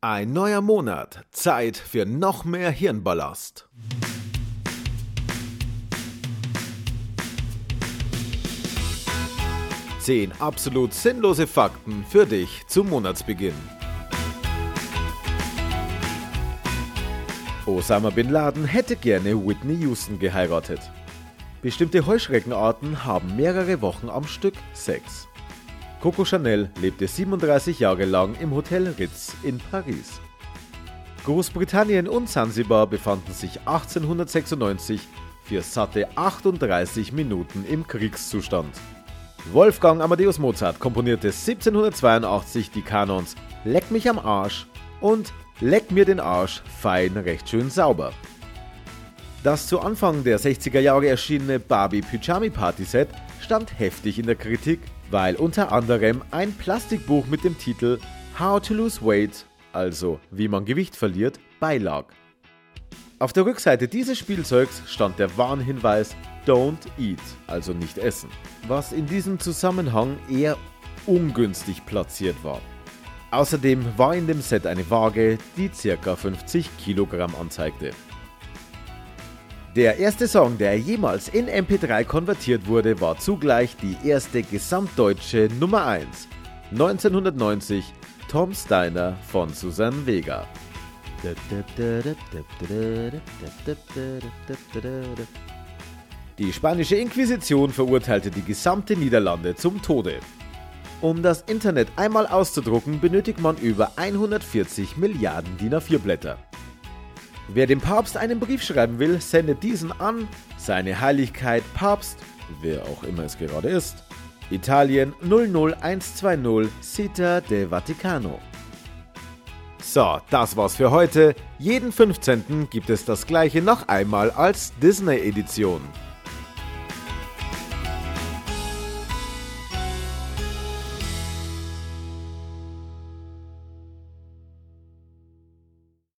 Ein neuer Monat, Zeit für noch mehr Hirnballast. Zehn absolut sinnlose Fakten für dich zum Monatsbeginn. Osama Bin Laden hätte gerne Whitney Houston geheiratet. Bestimmte Heuschreckenarten haben mehrere Wochen am Stück Sex. Coco Chanel lebte 37 Jahre lang im Hotel Ritz in Paris. Großbritannien und Sansibar befanden sich 1896 für satte 38 Minuten im Kriegszustand. Wolfgang Amadeus Mozart komponierte 1782 die Kanons Leck mich am Arsch und Leck mir den Arsch fein recht schön sauber. Das zu Anfang der 60er Jahre erschienene Barbie Pyjami Party Set stand heftig in der Kritik, weil unter anderem ein Plastikbuch mit dem Titel How to Lose Weight, also wie man Gewicht verliert, beilag. Auf der Rückseite dieses Spielzeugs stand der Warnhinweis Don't Eat, also nicht essen, was in diesem Zusammenhang eher ungünstig platziert war. Außerdem war in dem Set eine Waage, die ca. 50 Kilogramm anzeigte. Der erste Song, der jemals in MP3 konvertiert wurde, war zugleich die erste gesamtdeutsche Nummer 1. 1990 Tom Steiner von Susan Vega. Die spanische Inquisition verurteilte die gesamte Niederlande zum Tode. Um das Internet einmal auszudrucken, benötigt man über 140 Milliarden DIN A4 Blätter. Wer dem Papst einen Brief schreiben will, sendet diesen an Seine Heiligkeit Papst, wer auch immer es gerade ist, Italien 00120 Città de Vaticano. So, das war's für heute. Jeden 15. gibt es das gleiche noch einmal als Disney-Edition.